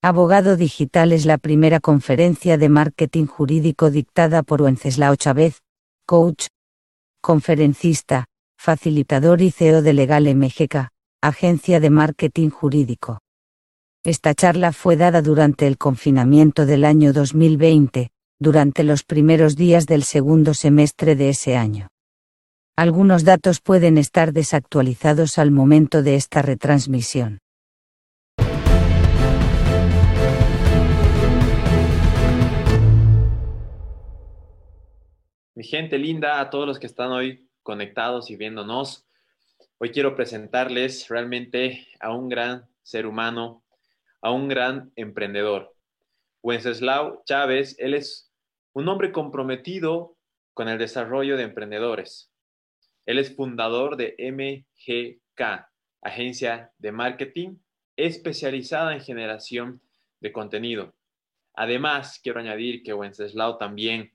Abogado Digital es la primera conferencia de marketing jurídico dictada por Wenceslao Chávez, coach, conferencista, facilitador y CEO de Legal MGK, agencia de marketing jurídico. Esta charla fue dada durante el confinamiento del año 2020, durante los primeros días del segundo semestre de ese año. Algunos datos pueden estar desactualizados al momento de esta retransmisión. Mi gente linda, a todos los que están hoy conectados y viéndonos, hoy quiero presentarles realmente a un gran ser humano, a un gran emprendedor. Wenceslao Chávez, él es un hombre comprometido con el desarrollo de emprendedores. Él es fundador de MGK, agencia de marketing especializada en generación de contenido. Además, quiero añadir que Wenceslao también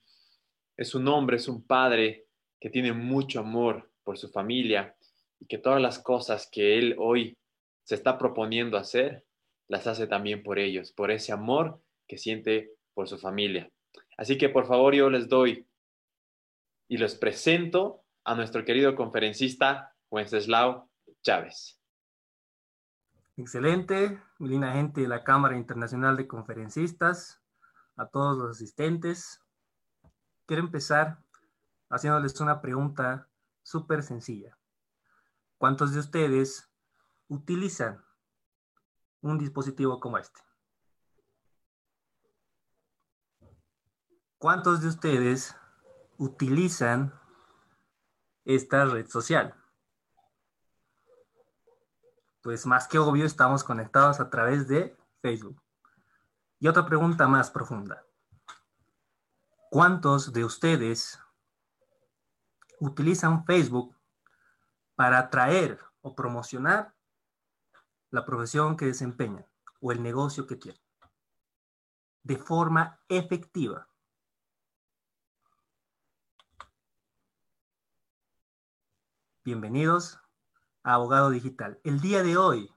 es un hombre, es un padre que tiene mucho amor por su familia y que todas las cosas que él hoy se está proponiendo hacer, las hace también por ellos, por ese amor que siente por su familia. Así que por favor yo les doy y les presento a nuestro querido conferencista Wenceslao Chávez. Excelente, linda gente de la Cámara Internacional de Conferencistas, a todos los asistentes, quiero empezar haciéndoles una pregunta súper sencilla. ¿Cuántos de ustedes utilizan un dispositivo como este? ¿Cuántos de ustedes utilizan esta red social? Pues más que obvio, estamos conectados a través de Facebook. Y otra pregunta más profunda. ¿Cuántos de ustedes utilizan Facebook para atraer o promocionar la profesión que desempeñan o el negocio que tienen? De forma efectiva. Bienvenidos a Abogado Digital. El día de hoy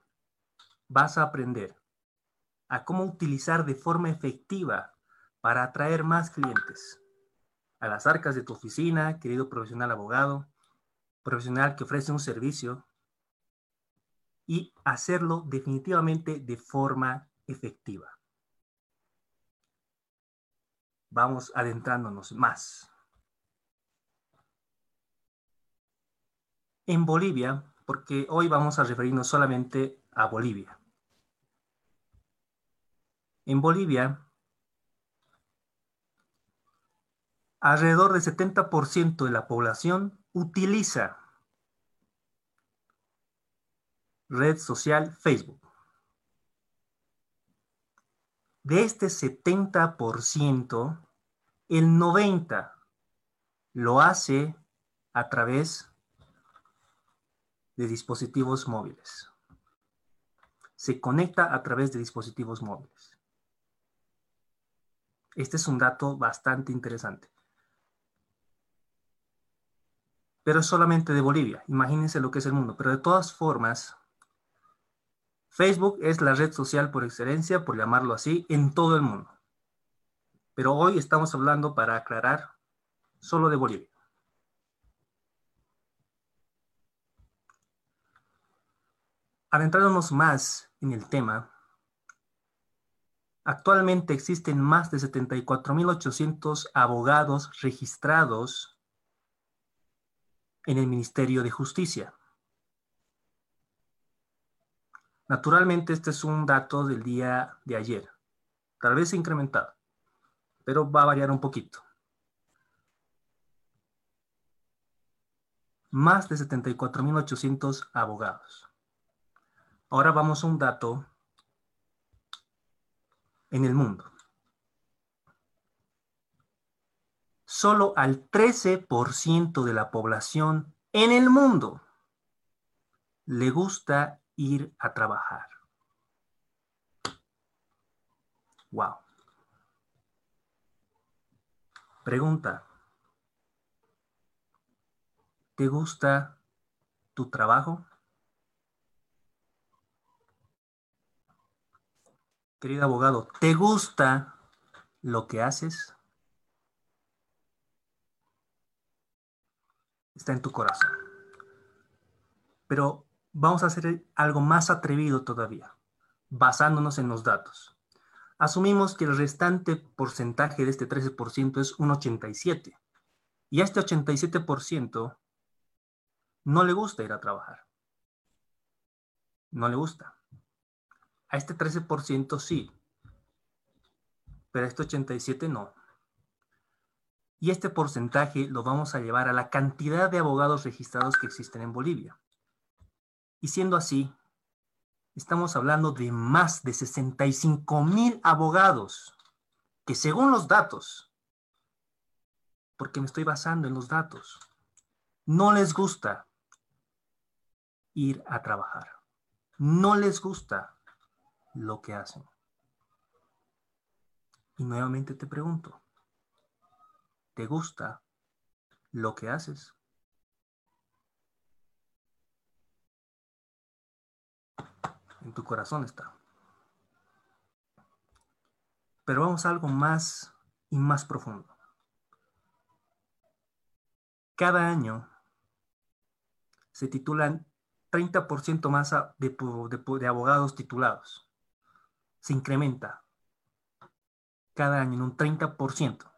vas a aprender a cómo utilizar de forma efectiva para atraer más clientes a las arcas de tu oficina, querido profesional abogado, profesional que ofrece un servicio y hacerlo definitivamente de forma efectiva. Vamos adentrándonos más. En Bolivia, porque hoy vamos a referirnos solamente a Bolivia. En Bolivia, alrededor del 70% de la población utiliza red social Facebook. De este 70%, el 90% lo hace a través de dispositivos móviles. Se conecta a través de dispositivos móviles. Este es un dato bastante interesante pero es solamente de Bolivia. Imagínense lo que es el mundo. Pero de todas formas, Facebook es la red social por excelencia, por llamarlo así, en todo el mundo. Pero hoy estamos hablando, para aclarar, solo de Bolivia. Adentrándonos más en el tema, actualmente existen más de 74.800 abogados registrados en el Ministerio de Justicia. Naturalmente, este es un dato del día de ayer. Tal vez incrementado, pero va a variar un poquito. Más de 74.800 abogados. Ahora vamos a un dato en el mundo. Solo al 13% de la población en el mundo le gusta ir a trabajar. Wow. Pregunta. ¿Te gusta tu trabajo? Querido abogado, ¿te gusta lo que haces? Está en tu corazón. Pero vamos a hacer algo más atrevido todavía, basándonos en los datos. Asumimos que el restante porcentaje de este 13% es un 87%. Y a este 87% no le gusta ir a trabajar. No le gusta. A este 13% sí. Pero a este 87% no. Y este porcentaje lo vamos a llevar a la cantidad de abogados registrados que existen en Bolivia. Y siendo así, estamos hablando de más de 65 mil abogados que según los datos, porque me estoy basando en los datos, no les gusta ir a trabajar. No les gusta lo que hacen. Y nuevamente te pregunto, ¿te gusta lo que haces? en tu corazón está. Pero vamos a algo más y más profundo. Cada año se titulan 30% más de, de, abogados titulados. Se incrementa cada año en un 30%.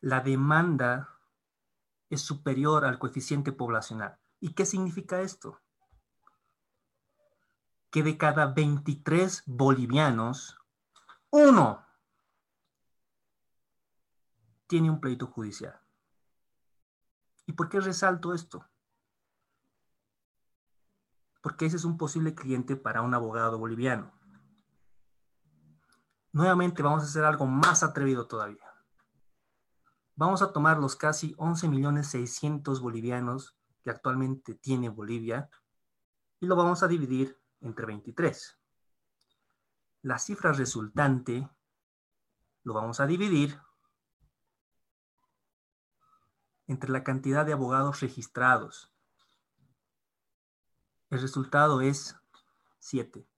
La demanda es superior al coeficiente poblacional. ¿Y qué significa esto? Que de cada 23 bolivianos, uno tiene un pleito judicial. ¿Y por qué resalto esto? Porque ese es un posible cliente para un abogado boliviano. Nuevamente vamos a hacer algo más atrevido todavía. Vamos a tomar los casi 11 millones 600 bolivianos que actualmente tiene Bolivia y lo vamos a dividir entre 23. La cifra resultante lo vamos a dividir entre la cantidad de abogados registrados. El resultado es 7.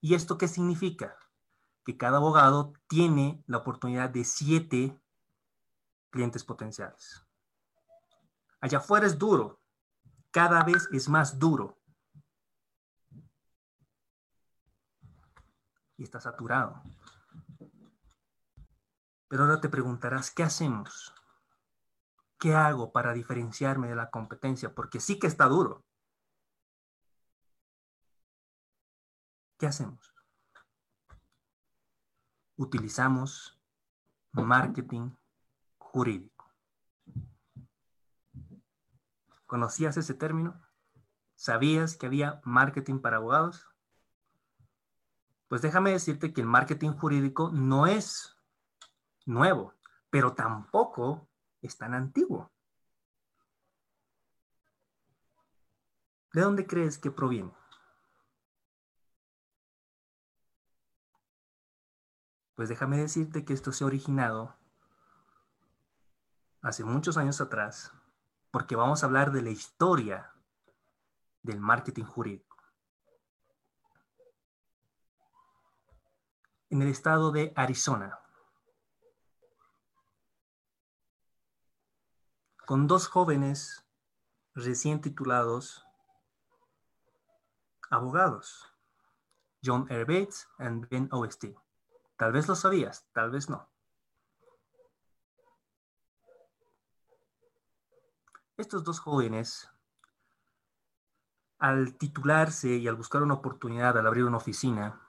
¿Y esto qué significa? Que cada abogado tiene la oportunidad de 7 clientes potenciales. Allá afuera es duro, cada vez es más duro. Y está saturado. Pero ahora te preguntarás, ¿qué hacemos? ¿Qué hago para diferenciarme de la competencia? Porque sí que está duro. ¿Qué hacemos? Utilizamos marketing jurídico. ¿Conocías ese término? ¿Sabías que había marketing para abogados? Pues déjame decirte que el marketing jurídico no es nuevo, pero tampoco es tan antiguo. ¿De dónde crees que proviene? Pues déjame decirte que esto se ha originado hace muchos años atrás porque vamos a hablar de la historia del marketing jurídico. En el estado de Arizona, con dos jóvenes recién titulados abogados, John R. Bates y Ben OST. Tal vez lo sabías, tal vez no. Estos dos jóvenes, al titularse y al buscar una oportunidad, al abrir una oficina,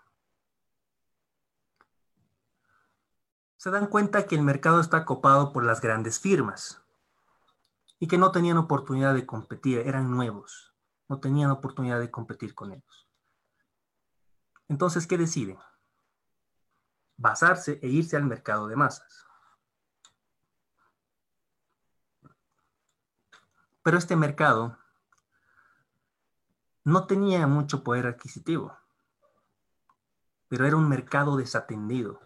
se dan cuenta que el mercado está copado por las grandes firmas y que no tenían oportunidad de competir, eran nuevos, no tenían oportunidad de competir con ellos. Entonces, ¿qué deciden? Basarse e irse al mercado de masas. Pero este mercado no tenía mucho poder adquisitivo, pero era un mercado desatendido.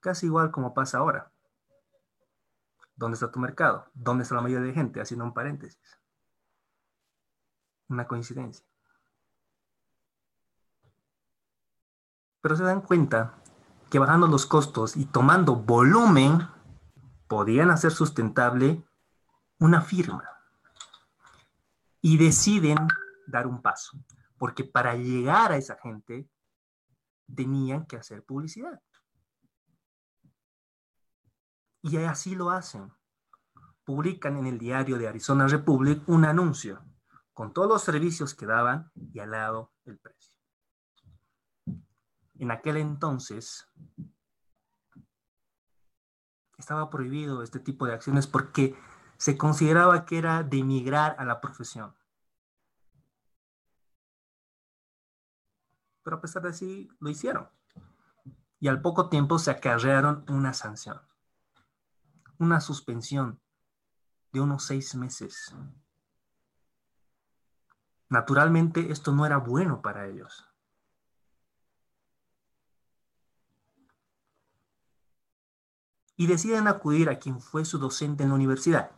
Casi igual como pasa ahora. ¿Dónde está tu mercado? ¿Dónde está la mayoría de gente? Haciendo un paréntesis. Una coincidencia. Pero se dan cuenta que bajando los costos y tomando volumen, podían hacer sustentable una firma. Y deciden dar un paso, porque para llegar a esa gente tenían que hacer publicidad. Y así lo hacen. Publican en el diario de Arizona Republic un anuncio con todos los servicios que daban y al lado el precio. En aquel entonces estaba prohibido este tipo de acciones porque se consideraba que era de emigrar a la profesión. Pero a pesar de así, lo hicieron. Y al poco tiempo se acarrearon una sanción una suspensión de unos seis meses. Naturalmente esto no era bueno para ellos. Y deciden acudir a quien fue su docente en la universidad,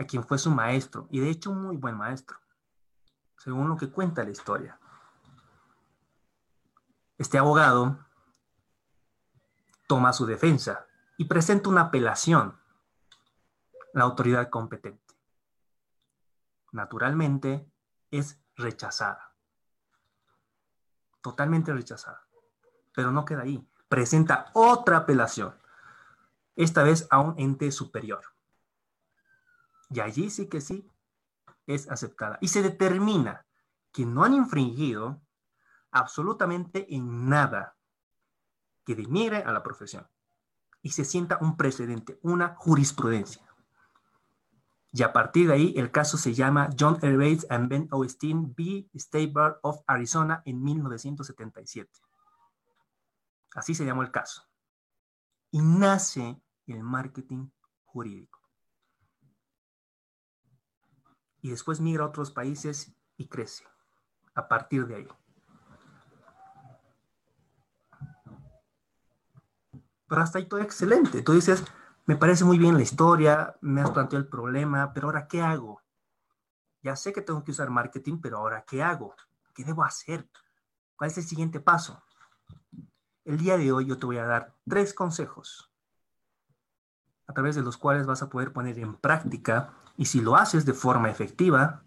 a quien fue su maestro, y de hecho un muy buen maestro, según lo que cuenta la historia. Este abogado toma su defensa y presenta una apelación la autoridad competente. Naturalmente, es rechazada. Totalmente rechazada. Pero no queda ahí. Presenta otra apelación, esta vez a un ente superior. Y allí sí que sí es aceptada. Y se determina que no han infringido absolutamente en nada que denigre a la profesión y se sienta un precedente, una jurisprudencia. Y a partir de ahí, el caso se llama John L. And Ben Austin v. State Bar of Arizona en 1977. Así se llamó el caso. Y nace el marketing jurídico. Y después migra a otros países y crece a partir de ahí. pero hasta ahí todo excelente. Tú dices, me parece muy bien la historia, me has planteado el problema, pero ahora, ¿qué hago? Ya sé que tengo que usar marketing, pero ahora, ¿qué hago? ¿Qué debo hacer? ¿Cuál es el siguiente paso? El día de hoy yo te voy a dar tres consejos a través de los cuales vas a poder poner en práctica y si lo haces de forma efectiva,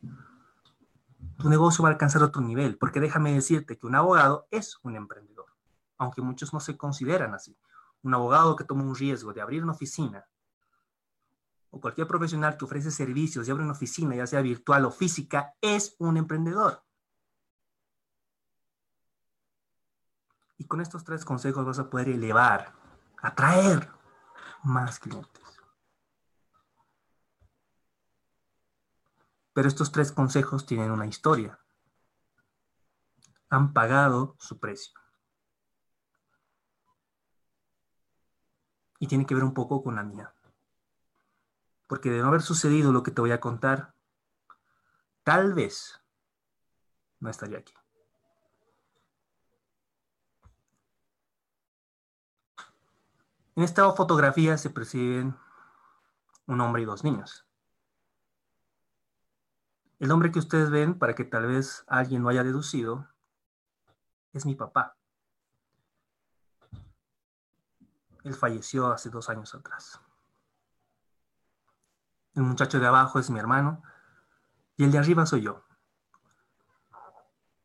tu negocio va a alcanzar otro nivel, porque déjame decirte que un abogado es un emprendedor, aunque muchos no se consideran así un abogado que toma un riesgo de abrir una oficina, o cualquier profesional que ofrece servicios y abre una oficina, ya sea virtual o física, es un emprendedor. Y con estos tres consejos vas a poder elevar, atraer más clientes. Pero estos tres consejos tienen una historia. Han pagado su precio. y tiene que ver un poco con la mía. Porque de no haber sucedido lo que te voy a contar, tal vez no estaría aquí. En esta fotografía se perciben un hombre y dos niños. El hombre que ustedes ven, para que tal vez alguien lo haya deducido, es mi papá. Él falleció hace dos años atrás. El muchacho de abajo es mi hermano y el de arriba soy yo.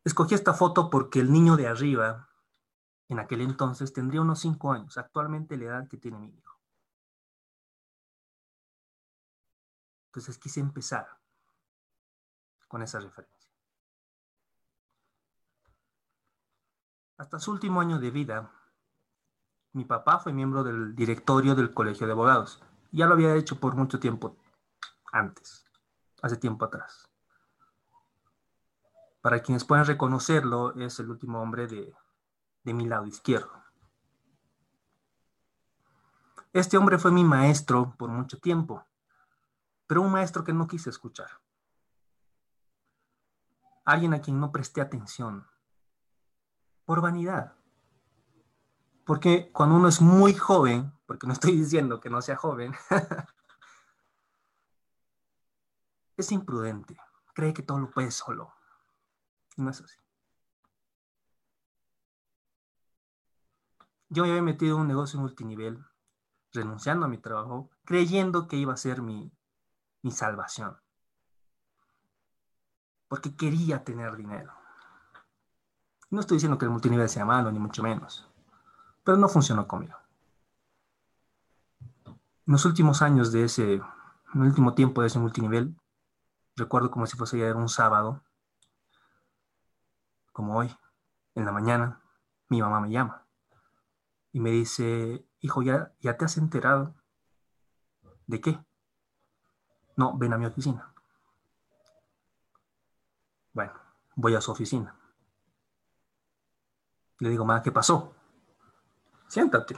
Escogí esta foto porque el niño de arriba, en aquel entonces, tendría unos cinco años, actualmente la edad que tiene mi hijo. Entonces quise empezar con esa referencia. Hasta su último año de vida, mi papá fue miembro del directorio del Colegio de Abogados. Ya lo había hecho por mucho tiempo antes, hace tiempo atrás. Para quienes puedan reconocerlo, es el último hombre de, de mi lado izquierdo. Este hombre fue mi maestro por mucho tiempo, pero un maestro que no quise escuchar. Alguien a quien no presté atención, por vanidad. Porque cuando uno es muy joven, porque no estoy diciendo que no sea joven, es imprudente, cree que todo lo puede solo. No es así. Yo me había metido en un negocio multinivel, renunciando a mi trabajo, creyendo que iba a ser mi, mi salvación. Porque quería tener dinero. No estoy diciendo que el multinivel sea malo, ni mucho menos. Pero no funcionó conmigo. En los últimos años de ese, en el último tiempo de ese multinivel, recuerdo como si fuese ayer un sábado, como hoy, en la mañana, mi mamá me llama y me dice, hijo, ¿ya, ya te has enterado? ¿De qué? No, ven a mi oficina. Bueno, voy a su oficina. Le digo, mamá, ¿qué pasó? Siéntate.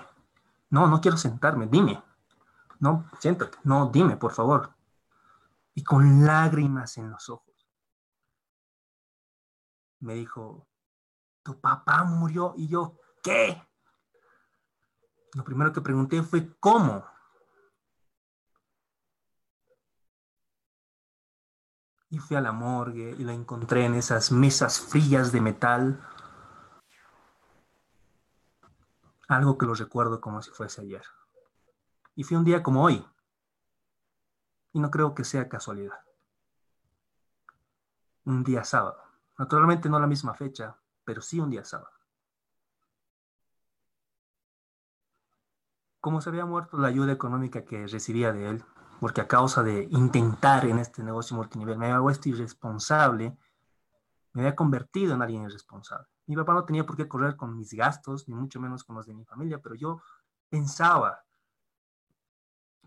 No, no quiero sentarme, dime. No, siéntate. No, dime, por favor. Y con lágrimas en los ojos. Me dijo, tu papá murió. Y yo, ¿qué? Lo primero que pregunté fue, ¿cómo? Y fui a la morgue y la encontré en esas mesas frías de metal. Algo que lo recuerdo como si fuese ayer. Y fue un día como hoy. Y no creo que sea casualidad. Un día sábado. Naturalmente no la misma fecha, pero sí un día sábado. Como se había muerto la ayuda económica que recibía de él, porque a causa de intentar en este negocio multinivel me había vuelto irresponsable, me había convertido en alguien irresponsable. Mi papá no tenía por qué correr con mis gastos, ni mucho menos con los de mi familia, pero yo pensaba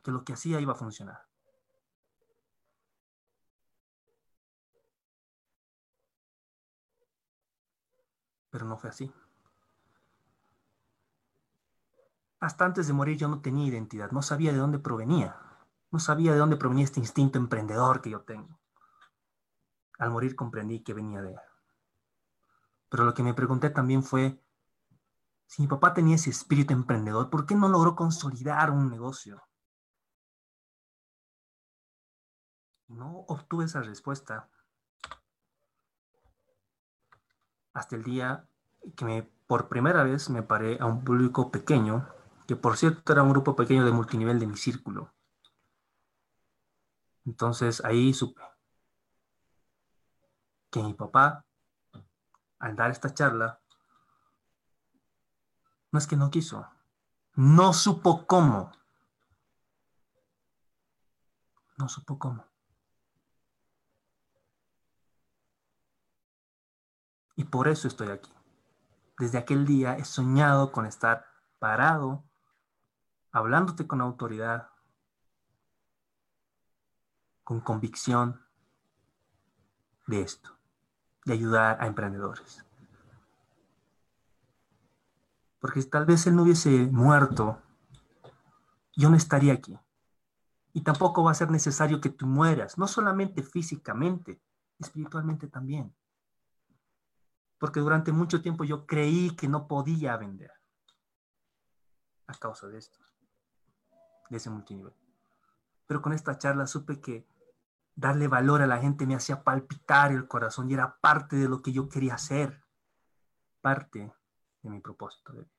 que lo que hacía iba a funcionar. Pero no fue así. Hasta antes de morir yo no tenía identidad, no sabía de dónde provenía, no sabía de dónde provenía este instinto emprendedor que yo tengo. Al morir comprendí que venía de él. Pero lo que me pregunté también fue, si mi papá tenía ese espíritu emprendedor, ¿por qué no logró consolidar un negocio? No obtuve esa respuesta hasta el día que por primera vez me paré a un público pequeño que por cierto era un grupo pequeño de multinivel de mi círculo. Entonces ahí supe que mi papá, al dar esta charla, no es que no quiso, no supo cómo. No supo cómo. Y por eso estoy aquí. Desde aquel día he soñado con estar parado hablándote con autoridad, con convicción de esto, de ayudar a emprendedores. Porque tal vez él no hubiese muerto, yo no estaría aquí. Y tampoco va a ser necesario que tú mueras, no solamente físicamente, espiritualmente también. Porque durante mucho tiempo yo creí que no podía vender a causa de esto de ese multinivel. Pero con esta charla supe que darle valor a la gente me hacía palpitar el corazón y era parte de lo que yo quería hacer, parte de mi propósito de vida.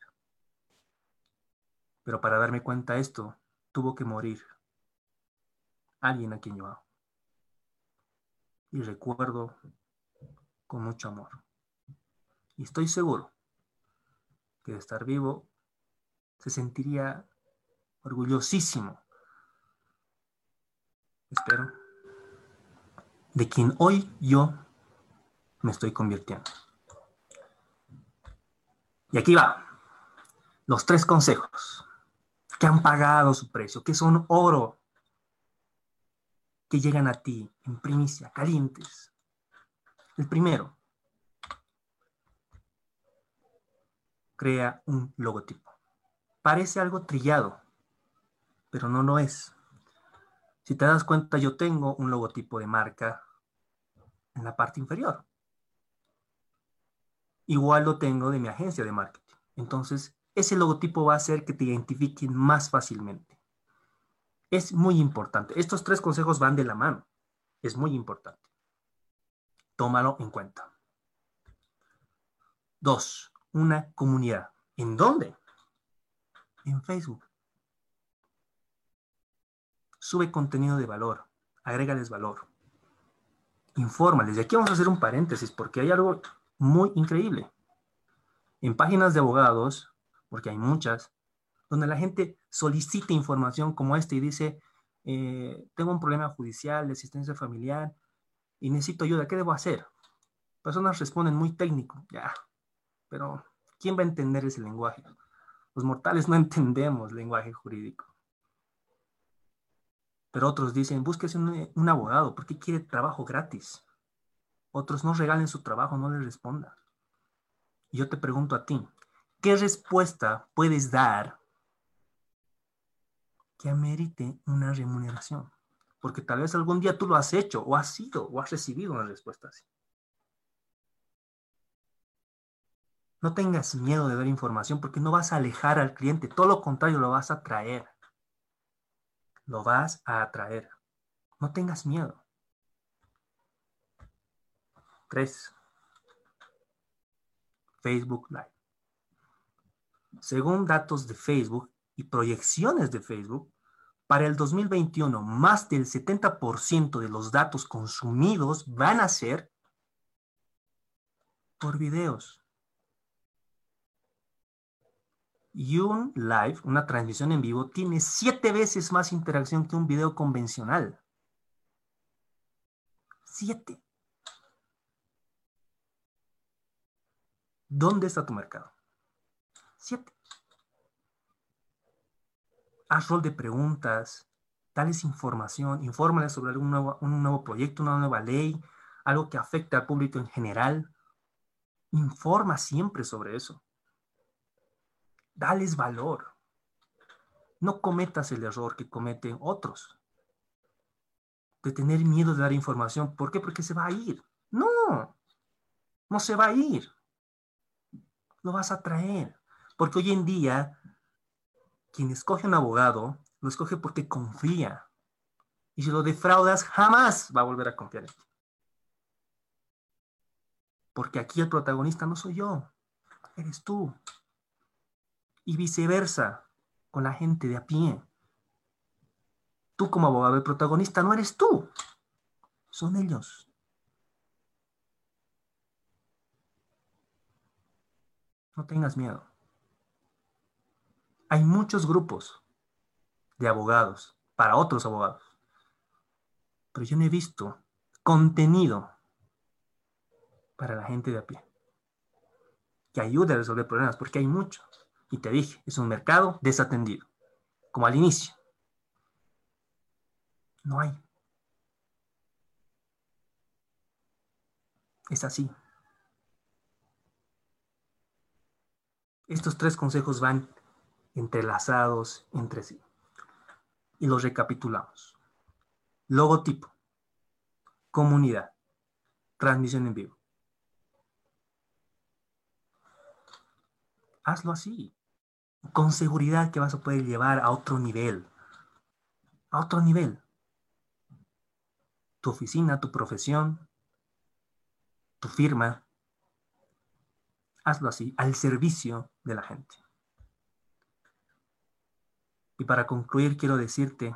Pero para darme cuenta de esto, tuvo que morir alguien a quien yo amo. Y recuerdo con mucho amor. Y estoy seguro que de estar vivo se sentiría orgullosísimo, espero, de quien hoy yo me estoy convirtiendo. Y aquí va, los tres consejos que han pagado su precio, que son oro, que llegan a ti en primicia, calientes. El primero, crea un logotipo. Parece algo trillado, pero no lo es. Si te das cuenta, yo tengo un logotipo de marca en la parte inferior. Igual lo tengo de mi agencia de marketing. Entonces, ese logotipo va a hacer que te identifiquen más fácilmente. Es muy importante. Estos tres consejos van de la mano. Es muy importante. Tómalo en cuenta. Dos, una comunidad. ¿En dónde? en Facebook. Sube contenido de valor, agrégales valor, infórmales. Y aquí vamos a hacer un paréntesis porque hay algo muy increíble. En páginas de abogados, porque hay muchas, donde la gente solicita información como esta y dice, eh, tengo un problema judicial de asistencia familiar y necesito ayuda, ¿qué debo hacer? Personas responden muy técnico, ya, pero ¿quién va a entender ese lenguaje? Los mortales no entendemos lenguaje jurídico. Pero otros dicen, búsquese un, un abogado, porque quiere trabajo gratis. Otros no regalen su trabajo, no le respondan. Yo te pregunto a ti, ¿qué respuesta puedes dar que amerite una remuneración? Porque tal vez algún día tú lo has hecho, o has sido, o has recibido una respuesta así. No tengas miedo de dar información porque no vas a alejar al cliente, todo lo contrario, lo vas a atraer. Lo vas a atraer. No tengas miedo. Tres. Facebook Live. Según datos de Facebook y proyecciones de Facebook, para el 2021 más del 70% de los datos consumidos van a ser por videos. Y un live, una transmisión en vivo, tiene siete veces más interacción que un video convencional. Siete. ¿Dónde está tu mercado? Siete. Haz rol de preguntas, dales información, infórmales sobre algún nuevo, un nuevo proyecto, una nueva ley, algo que afecte al público en general. Informa siempre sobre eso dales valor. No cometas el error que cometen otros. De tener miedo de dar información. ¿Por qué? Porque se va a ir. No, no se va a ir. Lo vas a traer. Porque hoy en día, quien escoge un abogado, lo escoge porque confía. Y si lo defraudas, jamás va a volver a confiar en ti. Porque aquí el protagonista no soy yo, eres tú y viceversa con la gente de a pie. Tú como abogado, el protagonista no eres tú, son ellos. No tengas miedo. Hay muchos grupos de abogados para otros abogados, pero yo no he visto contenido para la gente de a pie que ayude a resolver problemas, porque hay muchos. Y te dije, es un mercado desatendido, como al inicio. No hay. Es así. Estos tres consejos van entrelazados entre sí. Y los recapitulamos. Logotipo, comunidad, transmisión en vivo. Hazlo así con seguridad que vas a poder llevar a otro nivel. A otro nivel. Tu oficina, tu profesión, tu firma. Hazlo así, al servicio de la gente. Y para concluir, quiero decirte,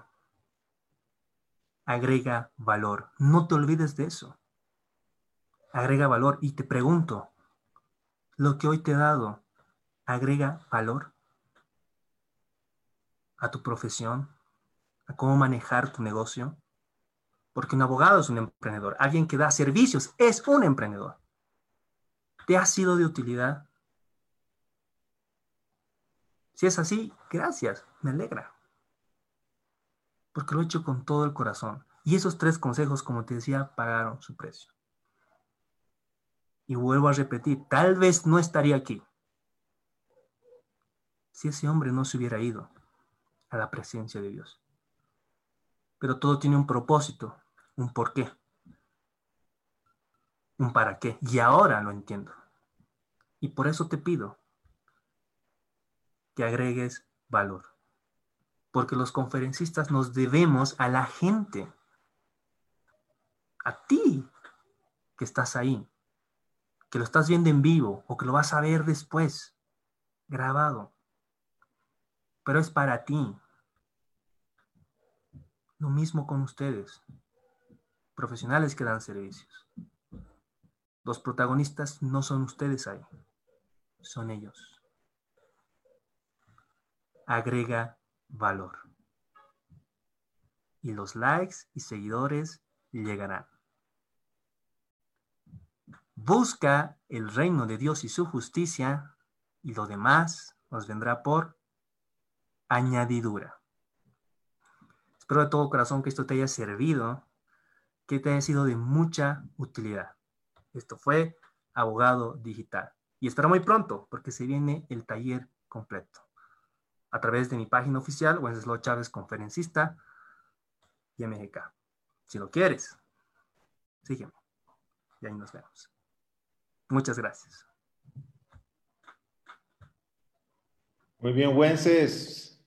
agrega valor. No te olvides de eso. Agrega valor y te pregunto, lo que hoy te he dado, agrega valor a tu profesión, a cómo manejar tu negocio. Porque un abogado es un emprendedor, alguien que da servicios es un emprendedor. ¿Te ha sido de utilidad? Si es así, gracias, me alegra. Porque lo he hecho con todo el corazón. Y esos tres consejos, como te decía, pagaron su precio. Y vuelvo a repetir, tal vez no estaría aquí si ese hombre no se hubiera ido a la presencia de Dios. Pero todo tiene un propósito, un porqué, un para qué. Y ahora lo entiendo. Y por eso te pido que agregues valor. Porque los conferencistas nos debemos a la gente, a ti que estás ahí, que lo estás viendo en vivo o que lo vas a ver después, grabado pero es para ti. Lo mismo con ustedes, profesionales que dan servicios. Los protagonistas no son ustedes ahí, son ellos. Agrega valor. Y los likes y seguidores llegarán. Busca el reino de Dios y su justicia y lo demás nos vendrá por añadidura. Espero de todo corazón que esto te haya servido, que te haya sido de mucha utilidad. Esto fue Abogado Digital. Y espero muy pronto, porque se viene el taller completo. A través de mi página oficial, Wenceslao Chávez Conferencista y MGK. Si lo quieres, sígueme. Y ahí nos vemos. Muchas gracias. Muy bien, Wences.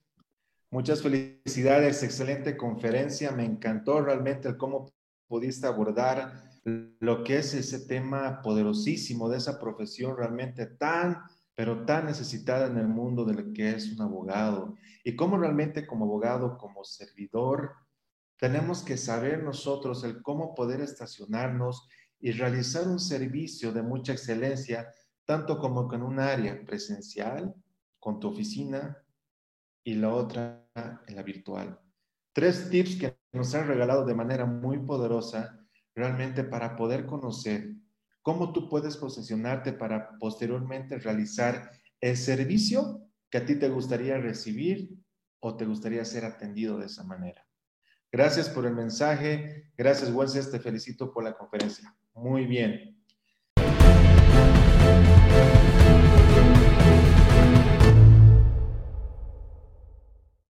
Muchas felicidades, excelente conferencia. Me encantó realmente el cómo pudiste abordar lo que es ese tema poderosísimo de esa profesión realmente tan, pero tan necesitada en el mundo de lo que es un abogado. Y cómo realmente como abogado, como servidor, tenemos que saber nosotros el cómo poder estacionarnos y realizar un servicio de mucha excelencia, tanto como con un área presencial, con tu oficina y la otra en la virtual. Tres tips que nos han regalado de manera muy poderosa realmente para poder conocer cómo tú puedes posicionarte para posteriormente realizar el servicio que a ti te gustaría recibir o te gustaría ser atendido de esa manera. Gracias por el mensaje. Gracias, Wences. Te felicito por la conferencia. Muy bien.